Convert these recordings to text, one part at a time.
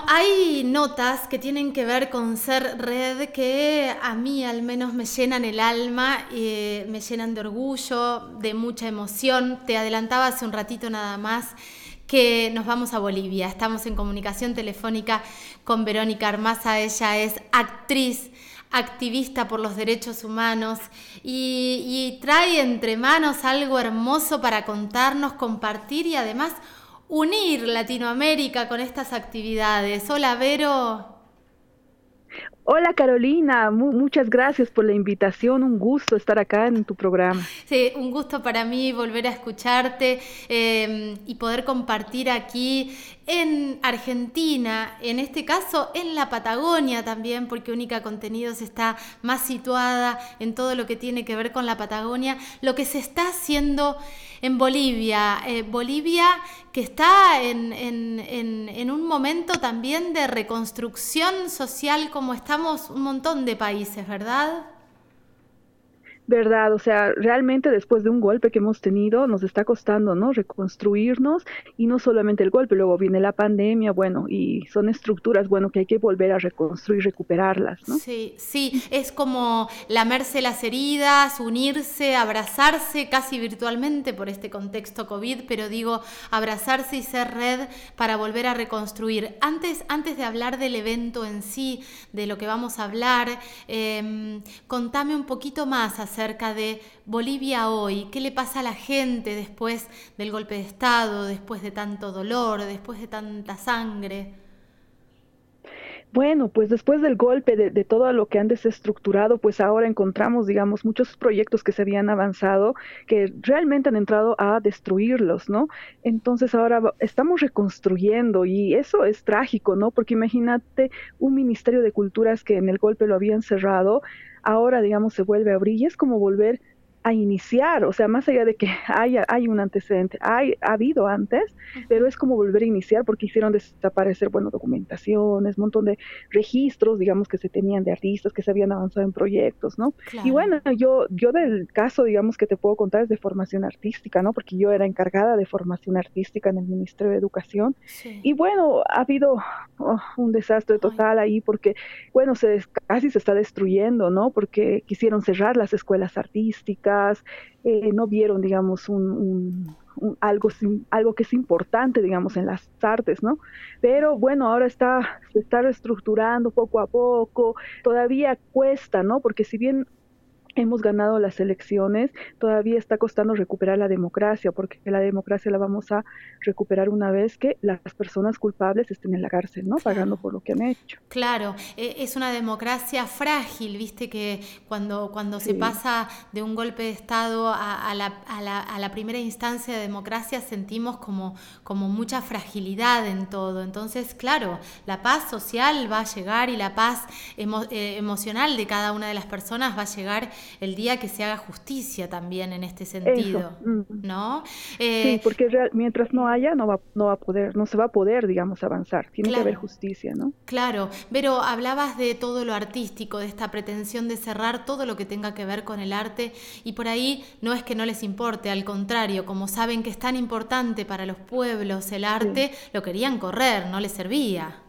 Hay notas que tienen que ver con ser red que a mí al menos me llenan el alma, eh, me llenan de orgullo, de mucha emoción. Te adelantaba hace un ratito nada más que nos vamos a Bolivia. Estamos en comunicación telefónica con Verónica Armaza. Ella es actriz, activista por los derechos humanos y trae entre manos algo hermoso para contarnos, compartir y además unir Latinoamérica con estas actividades. Hola, Vero. Hola Carolina, muchas gracias por la invitación, un gusto estar acá en tu programa. Sí, un gusto para mí volver a escucharte em, y poder compartir aquí en Argentina, en este caso en la Patagonia también, porque Única Contenidos está más situada en todo lo que tiene que ver con la Patagonia, lo que se está haciendo en Bolivia. Eh, Bolivia que está en, un momento también de reconstrucción social como estamos un montón de países, ¿verdad? Verdad, o sea, realmente después de un golpe que hemos tenido, nos está costando, ¿no? Reconstruirnos y no solamente el golpe, luego viene la pandemia, bueno, y son estructuras, bueno, que hay que volver a reconstruir, recuperarlas, ¿no? Sí, sí, es como lamerse las heridas, unirse, abrazarse casi virtualmente por este contexto COVID, pero digo, abrazarse y ser red para volver a reconstruir. Antes, antes de hablar del evento en sí, de lo que vamos a hablar, eh, contame un poquito más acerca de Bolivia hoy, qué le pasa a la gente después del golpe de Estado, después de tanto dolor, después de tanta sangre. Bueno, pues después del golpe, de, todo lo que han desestructurado, pues ahora encontramos, digamos, muchos proyectos que se habían avanzado que realmente han entrado a destruirlos, ¿no? Entonces ahora estamos reconstruyendo y eso es trágico, ¿no? Porque imagínate un Ministerio de Culturas que en el golpe lo habían cerrado, ahora, digamos, se vuelve a abrir y es como volver a iniciar, o sea, más allá de que haya, hay un antecedente, hay, ha habido antes, pero es como volver a iniciar porque hicieron desaparecer, bueno, documentaciones, un montón de registros, digamos, que se tenían de artistas que se habían avanzado en proyectos, ¿no? Y bueno, yo, yo del caso, digamos, que te puedo contar es de formación artística, ¿no? Porque yo era encargada de formación artística en el Ministerio de Educación. Y bueno, ha habido oh, un desastre total ahí porque, bueno, se, casi se está destruyendo, ¿no? Porque quisieron cerrar las escuelas artísticas, eh, no vieron, digamos, un, algo, algo que es importante, digamos, en las artes, ¿no? Pero bueno, ahora está, se está reestructurando poco a poco, todavía cuesta, ¿no? Porque si bien hemos ganado las elecciones, todavía está costando recuperar la democracia, porque la democracia la vamos a recuperar una vez que las personas culpables estén en la cárcel, ¿no? Pagando por lo que han hecho. Claro, e, es una democracia frágil, viste que cuando, cuando se pasa de un golpe de Estado a, la, a, la, a, la, primera instancia de democracia sentimos como, como mucha fragilidad en todo. Entonces, claro, la paz social va a llegar y la paz eh, emocional de cada una de las personas va a llegar el día que se haga justicia también en este sentido, mm. ¿no? sí, eh, porque mientras no haya, no va, no va a poder, no se va a poder, digamos, avanzar. Tiene que haber justicia, ¿no? Claro, pero hablabas de todo lo artístico, de esta pretensión de cerrar todo lo que tenga que ver con el arte y por ahí no es que no les importe, al contrario, como saben que es tan importante para los pueblos el arte, lo querían correr, no les servía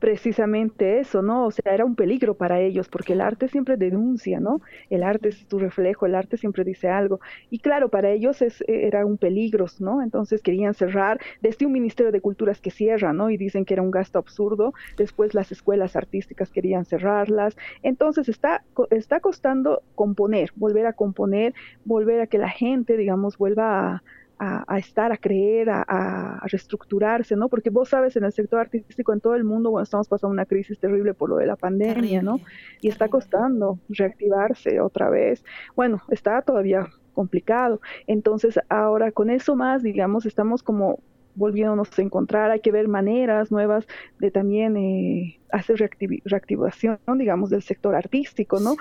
precisamente eso, ¿no? O sea, era un peligro para ellos, porque el arte siempre denuncia, ¿no? El arte es tu reflejo, el arte siempre dice algo. Y claro, para ellos es, era un peligro, ¿no? Entonces querían cerrar, desde un Ministerio de Culturas que cierra, ¿no? Y dicen que era un gasto absurdo, después las escuelas artísticas querían cerrarlas. Entonces está, está costando componer, volver a componer, volver a que la gente, digamos, vuelva a a, estar, a creer, a, reestructurarse, ¿no? Porque vos sabes, en el sector artístico en todo el mundo, bueno, estamos pasando una crisis terrible por lo de la pandemia, ¿no? Y está costando reactivarse otra vez. Bueno, está todavía complicado. Entonces, ahora con eso más, digamos, estamos como volviéndonos a encontrar, hay que ver maneras nuevas de también eh, hacer reactivación, digamos, del sector artístico, ¿no?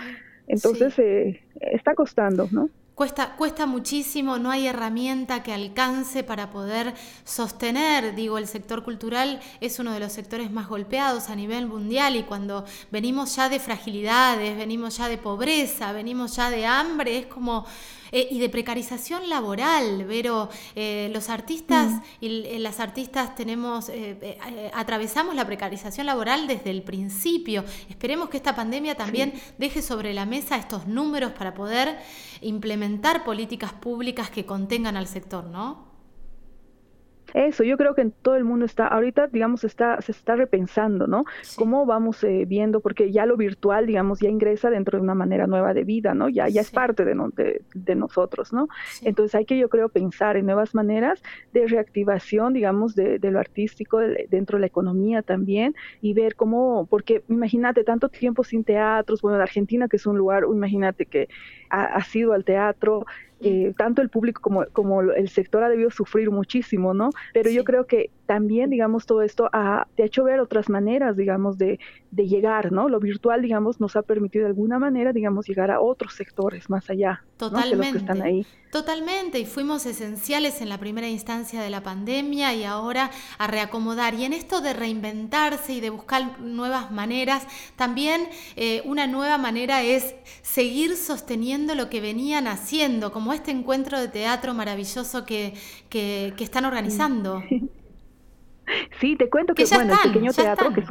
Entonces, eh, está costando, ¿no? Cuesta, cuesta muchísimo, no hay herramienta que alcance para poder sostener, digo, el sector cultural es uno de los sectores más golpeados a nivel mundial y cuando venimos ya de fragilidades, venimos ya de pobreza, venimos ya de hambre, es como Eh, y de precarización laboral, Vero. Eh, los artistas mm. y las artistas tenemos, atravesamos la precarización laboral desde el principio. Esperemos que esta pandemia también deje sobre la mesa estos números para poder implementar políticas públicas que contengan al sector, ¿no? Eso, yo creo que en todo el mundo está, ahorita, digamos, está, se está repensando, ¿no? Cómo vamos eh, viendo, porque ya lo virtual, digamos, ya ingresa dentro de una manera nueva de vida, ¿no? Ya, ya es parte de, de, nosotros, ¿no? Entonces hay que, yo creo, pensar en nuevas maneras de reactivación, digamos, de, lo artístico dentro de la economía también y ver cómo, porque imagínate, tanto tiempo sin teatros, bueno, Argentina, que es un lugar, imagínate que ha, ha sido al teatro, eh, tanto el público como, como el sector ha debido sufrir muchísimo, ¿no? Pero yo creo que también, digamos, todo esto ha, te ha hecho ver otras maneras, digamos, de, de, llegar, ¿no? Lo virtual, digamos, nos ha permitido de alguna manera, digamos, llegar a otros sectores más allá. Totalmente. los que están ahí. Totalmente, y fuimos esenciales en la primera instancia de la pandemia y ahora a reacomodar. Y en esto de reinventarse y de buscar nuevas maneras, también eh, una nueva manera es seguir sosteniendo lo que venían haciendo, como este encuentro de teatro maravilloso que, que, están organizando. Sí, te cuento que, bueno, el pequeño teatro, que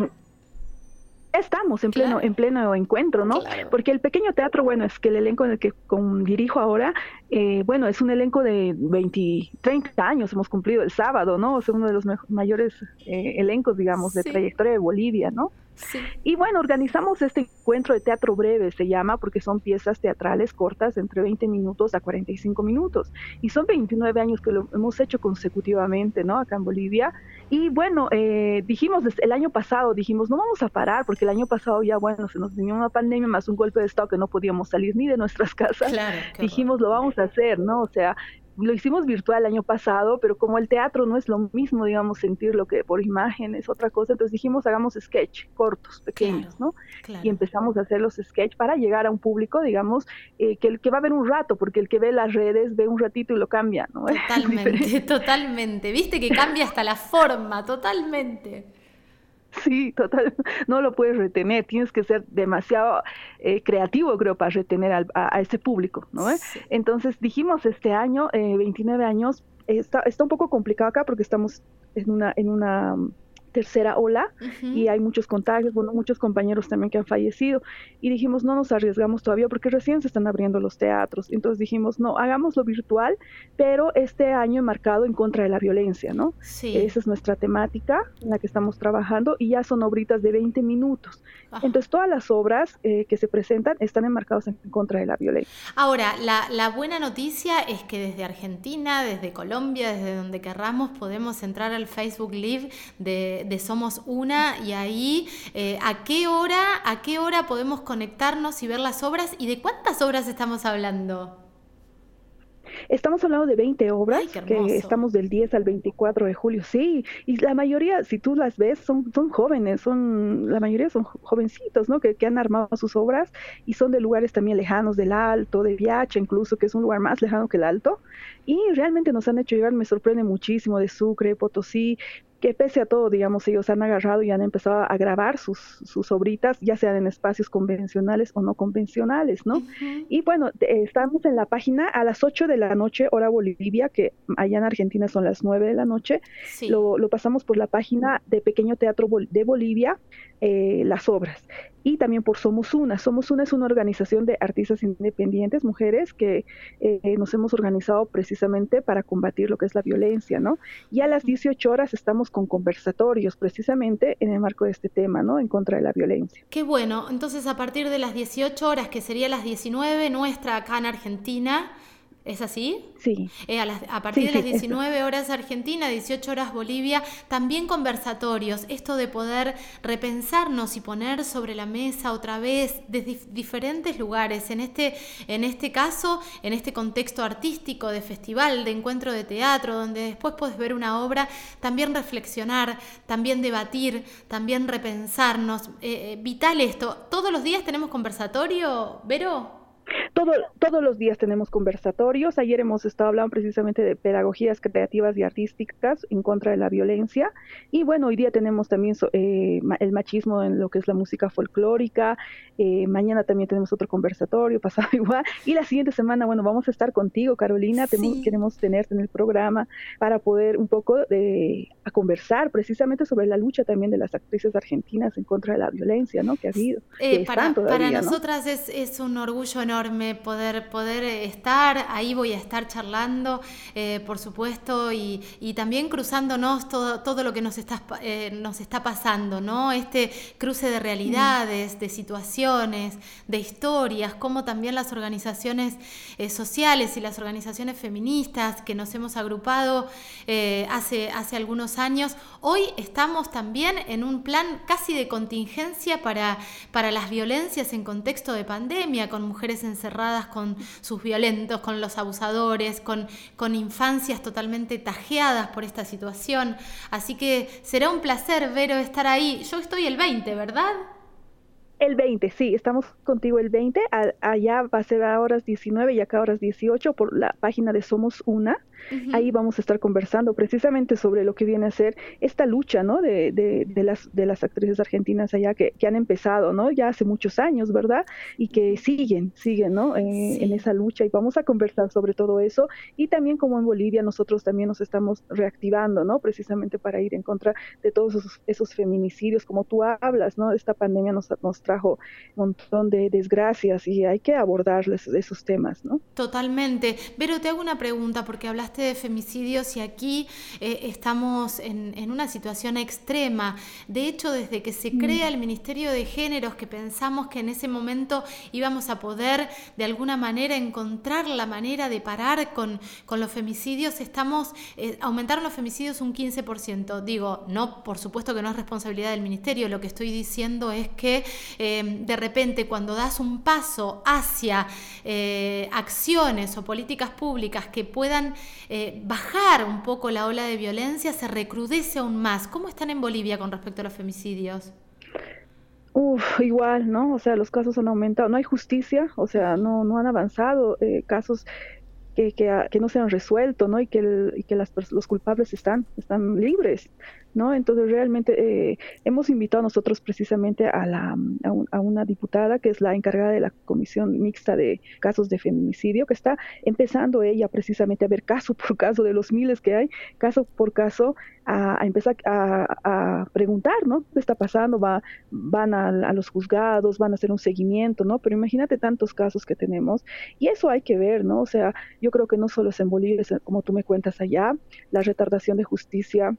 estamos en pleno, en pleno encuentro, ¿no? Porque el pequeño teatro, bueno, es que el elenco en el que con, dirijo ahora, eh, bueno, es un elenco de 20, 30 años, hemos cumplido el sábado, ¿no? O sea, uno de los mayores eh, elencos, digamos, de trayectoria de Bolivia, ¿no? Y bueno, organizamos este encuentro de teatro breve, se llama, porque son piezas teatrales cortas, entre 20 minutos a 45 minutos. Y son 29 años que lo hemos hecho consecutivamente, ¿no? Acá en Bolivia. Y bueno, eh, dijimos el año pasado, dijimos, no vamos a parar, porque el año pasado ya, bueno, se nos vino una pandemia más un golpe de estado que no podíamos salir ni de nuestras casas. dijimos, lo vamos a hacer, ¿no? O sea, lo hicimos virtual el año pasado, pero como el teatro no es lo mismo, digamos, sentir lo que por imagen es otra cosa, entonces dijimos hagamos sketch cortos, pequeños, ¿no? Y empezamos a hacer los sketch para llegar a un público, digamos, eh, que el que va a ver un rato, porque el que ve las redes ve un ratito y lo cambia, ¿no? Totalmente, totalmente. Viste que cambia hasta la forma, totalmente. Sí, total, no lo puedes retener, tienes que ser demasiado eh, creativo, creo, para retener a, ese público, ¿no? Entonces dijimos este año, eh, 29 años, está, está un poco complicado acá porque estamos en una, en una tercera ola y hay muchos contagios, bueno, muchos compañeros también que han fallecido y dijimos no nos arriesgamos todavía porque recién se están abriendo los teatros, entonces dijimos no, hagámoslo virtual, pero este año marcado en contra de la violencia, ¿no? Sí. Esa es nuestra temática en la que estamos trabajando y ya son obritas de 20 minutos. Entonces todas las obras eh, que se presentan están enmarcadas en contra de la violencia. Ahora, la, la buena noticia es que desde Argentina, desde Colombia, desde donde querramos, podemos entrar al Facebook Live de de, Somos Una y ahí eh, a qué hora, a qué hora podemos conectarnos y ver las obras y de cuántas obras estamos hablando. Estamos hablando de 20 obras, que estamos del 10 al 24 de julio, sí, y la mayoría, si tú las ves, son, son jóvenes, son, la mayoría son jovencitos, ¿no? Que, que han armado sus obras y son de lugares también lejanos del Alto, de Viacha incluso, que es un lugar más lejano que el Alto, y realmente nos han hecho llegar, me sorprende muchísimo, de Sucre, Potosí, que pese a todo, digamos, ellos han agarrado y han empezado a grabar sus, sus obritas, ya sean en espacios convencionales o no convencionales, ¿no? Y bueno, estamos en la página a las 8 de la noche, hora Bolivia, que allá en Argentina son las 9 de la noche. Lo, lo, pasamos por la página de Pequeño Teatro de Bolivia, eh, las obras. Y también por Somos Una. Somos Una es una organización de artistas independientes, mujeres, que eh, nos hemos organizado precisamente para combatir lo que es la violencia, ¿no? Y a las 18 horas estamos con conversatorios precisamente en el marco de este tema, ¿no? En contra de la violencia. Qué bueno. Entonces, a partir de las 18 horas, que sería las 19, nuestra acá en Argentina, ¿Es así? Sí. Eh, a, partir de las 19 horas Argentina, 18 horas Bolivia, también conversatorios, esto de poder repensarnos y poner sobre la mesa otra vez desde diferentes lugares, en este, en este caso, en este contexto artístico de festival, de encuentro de teatro, donde después puedes ver una obra, también reflexionar, también debatir, también repensarnos. Eh, eh, vital esto. ¿Todos los días tenemos conversatorio, Vero? Todo, todos los días tenemos conversatorios. Ayer hemos estado hablando precisamente de pedagogías creativas y artísticas en contra de la violencia. Y bueno, hoy día tenemos también eh, el machismo en lo que es la música folclórica. Eh, mañana también tenemos otro conversatorio, pasado igual. Y la siguiente semana, bueno, vamos a estar contigo, Carolina. queremos tenerte en el programa para poder un poco de, a conversar precisamente sobre la lucha también de las actrices argentinas en contra de la violencia ¿no? que ha habido. Eh, para, para nosotras es, es un orgullo enorme poder, poder estar, ahí voy a estar charlando, eh, por supuesto, y, también cruzándonos todo, todo lo que nos está, eh, nos está pasando, ¿no? Este cruce de realidades, de situaciones, de historias, como también las organizaciones eh, sociales y las organizaciones feministas que nos hemos agrupado hace, hace algunos años, hoy estamos también en un plan casi de contingencia para, para las violencias en contexto de pandemia, con mujeres encerradas con sus violentos, con los abusadores, con, con infancias totalmente tajeadas por esta situación. Así que será un placer, Vero, estar ahí. Yo estoy el 20, ¿verdad? El 20, sí, estamos contigo el 20. allá va a ser a horas 19 y acá a horas 18 por la página de Somos Una. Ahí vamos a estar conversando precisamente sobre lo que viene a ser esta lucha, ¿no? De, de, las, de las actrices argentinas allá que, que, han empezado, ¿no? Ya hace muchos años, ¿verdad? Y que siguen, siguen, ¿no? Eh, en esa lucha y vamos a conversar sobre todo eso. Y también como en Bolivia nosotros también nos estamos reactivando, ¿no? Precisamente para ir en contra de todos esos, esos feminicidios, como tú hablas, ¿no? Esta pandemia nos, nos trajo un montón de desgracias y hay que abordarles esos temas, ¿no? Totalmente. Pero te hago una pregunta porque hablaste de femicidios y aquí eh, estamos en, una situación extrema. De hecho, desde que se crea mm. el Ministerio de Géneros, que pensamos que en ese momento íbamos a poder de alguna manera encontrar la manera de parar con, con los femicidios, estamos, eh, aumentaron los femicidios un 15%. Digo, no, por supuesto que no es responsabilidad del Ministerio, lo que estoy diciendo es que eh, de repente cuando das un paso hacia acciones o políticas públicas que puedan eh, bajar un poco la ola de violencia, se recrudece aún más. ¿Cómo están en Bolivia con respecto a los femicidios? Uf, igual, ¿no? O sea, los casos han aumentado, no hay justicia, o sea, no, no han avanzado eh, casos que, que, no se han resuelto, ¿no? Y que, y que las, los culpables están, están libres. ¿No? Entonces realmente eh, hemos invitado nosotros precisamente a, la, a, una diputada que es la encargada de la Comisión Mixta de Casos de Feminicidio, que está empezando ella precisamente a ver caso por caso de los miles que hay, caso por caso, a, empezar a, preguntar, ¿no? ¿Qué está pasando? Va, van a, los juzgados, van a hacer un seguimiento, ¿no? Pero imagínate tantos casos que tenemos y eso hay que ver, ¿no? O sea, yo creo que no solo es en Bolivia, como tú me cuentas allá, la retardación de justicia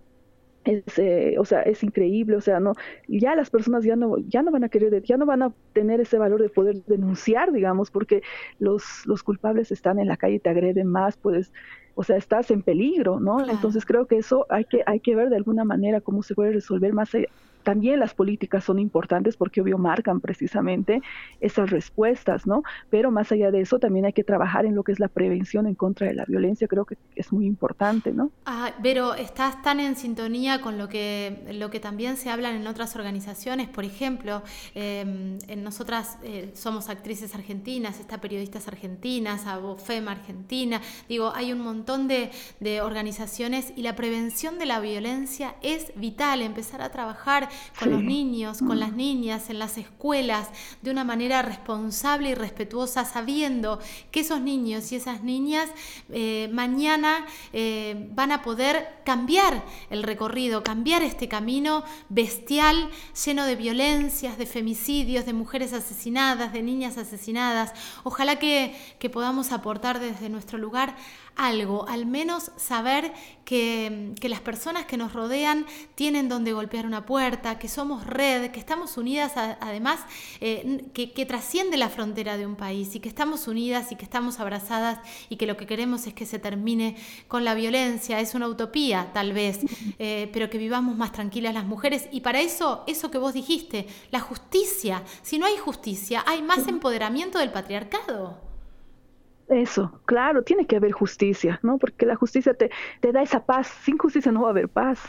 es, eh, o sea, es increíble, o sea, no, ya las personas ya no, ya no van a querer, ya no van a tener ese valor de poder denunciar, digamos, porque los, los culpables están en la calle y te agreden más, puedes, o sea, estás en peligro, ¿no? Entonces creo que eso hay que, hay que ver de alguna manera cómo se puede resolver más también las políticas son importantes porque obvio marcan precisamente esas respuestas, ¿no? Pero más allá de eso también hay que trabajar en lo que es la prevención en contra de la violencia, creo que es muy importante, ¿no? Ah, pero estás tan en sintonía con lo que, lo que también se hablan en otras organizaciones, por ejemplo, em, en nosotras eh, somos actrices argentinas, está periodistas argentinas, ABOFEM Argentina, digo, hay un montón de, de organizaciones y la prevención de la violencia es vital, empezar a trabajar con los niños, con las niñas, en las escuelas, de una manera responsable y respetuosa, sabiendo que esos niños y esas niñas eh, mañana eh, van a poder cambiar el recorrido, cambiar este camino bestial, lleno de violencias, de femicidios, de mujeres asesinadas, de niñas asesinadas. Ojalá que, que podamos aportar desde nuestro lugar algo, al menos saber que, las personas que nos rodean tienen donde golpear una puerta, que somos red, que estamos unidas además, eh, que, que, trasciende la frontera de un país y que estamos unidas y que estamos abrazadas y que lo que queremos es que se termine con la violencia. Es una utopía tal vez, eh, pero que vivamos más tranquilas las mujeres y para eso, eso que vos dijiste, la justicia. Si no hay justicia, hay más empoderamiento del patriarcado. Eso, claro, tiene que haber justicia, ¿no? Porque la justicia te, te da esa paz. Sin justicia no va a haber paz.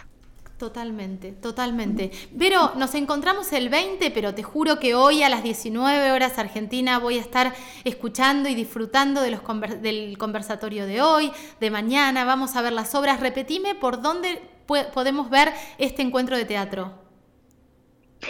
Totalmente, totalmente. Pero nos encontramos el 20, pero te juro que hoy a las 19 horas Argentina voy a estar escuchando y disfrutando de los del conversatorio de hoy, de mañana. Vamos a ver las obras. Repetime por dónde podemos ver este encuentro de teatro.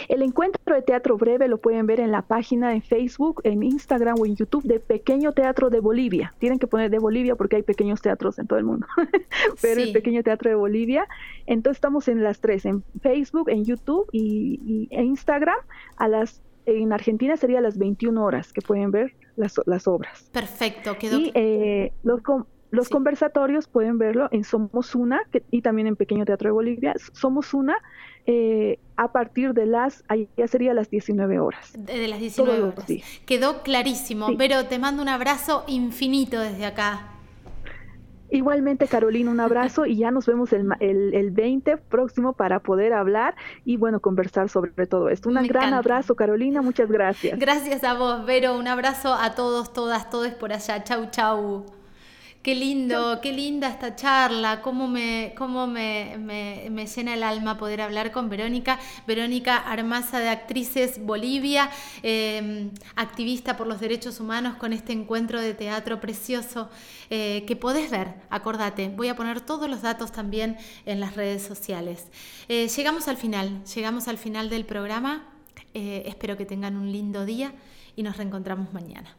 El encuentro de teatro breve lo pueden ver en la página en Facebook, en Instagram o en YouTube de Pequeño Teatro de Bolivia. Tienen que poner de Bolivia porque hay pequeños teatros en todo el mundo, pero el Pequeño Teatro de Bolivia. Entonces estamos en las tres, en Facebook, en YouTube y, en Instagram. A las en Argentina sería a las 21 horas que pueden ver las, las obras. Perfecto, quedó. Y eh, los, los conversatorios pueden verlo en Somos Una y también en Pequeño Teatro de Bolivia. Somos Una eh, a partir de las, ya sería las 19 horas. De, las 19 horas. Quedó clarísimo, pero te mando un abrazo infinito desde acá. Igualmente, Carolina, un abrazo y ya nos vemos el, el, 20 próximo para poder hablar y, bueno, conversar sobre todo esto. Un gran abrazo, Carolina, muchas gracias. Gracias a vos, Vero. Un abrazo a todos, todas, todos por allá. Chau, chau. Qué lindo, qué linda esta charla, cómo me, cómo me, me, llena el alma poder hablar con Verónica. Verónica Armaza de Actrices Bolivia, em, activista por los derechos humanos con este encuentro de teatro precioso eh, que podés ver, acordate, voy a poner todos los datos también en las redes sociales. Eh, llegamos al final, llegamos al final del programa, eh, espero que tengan un lindo día y nos reencontramos mañana.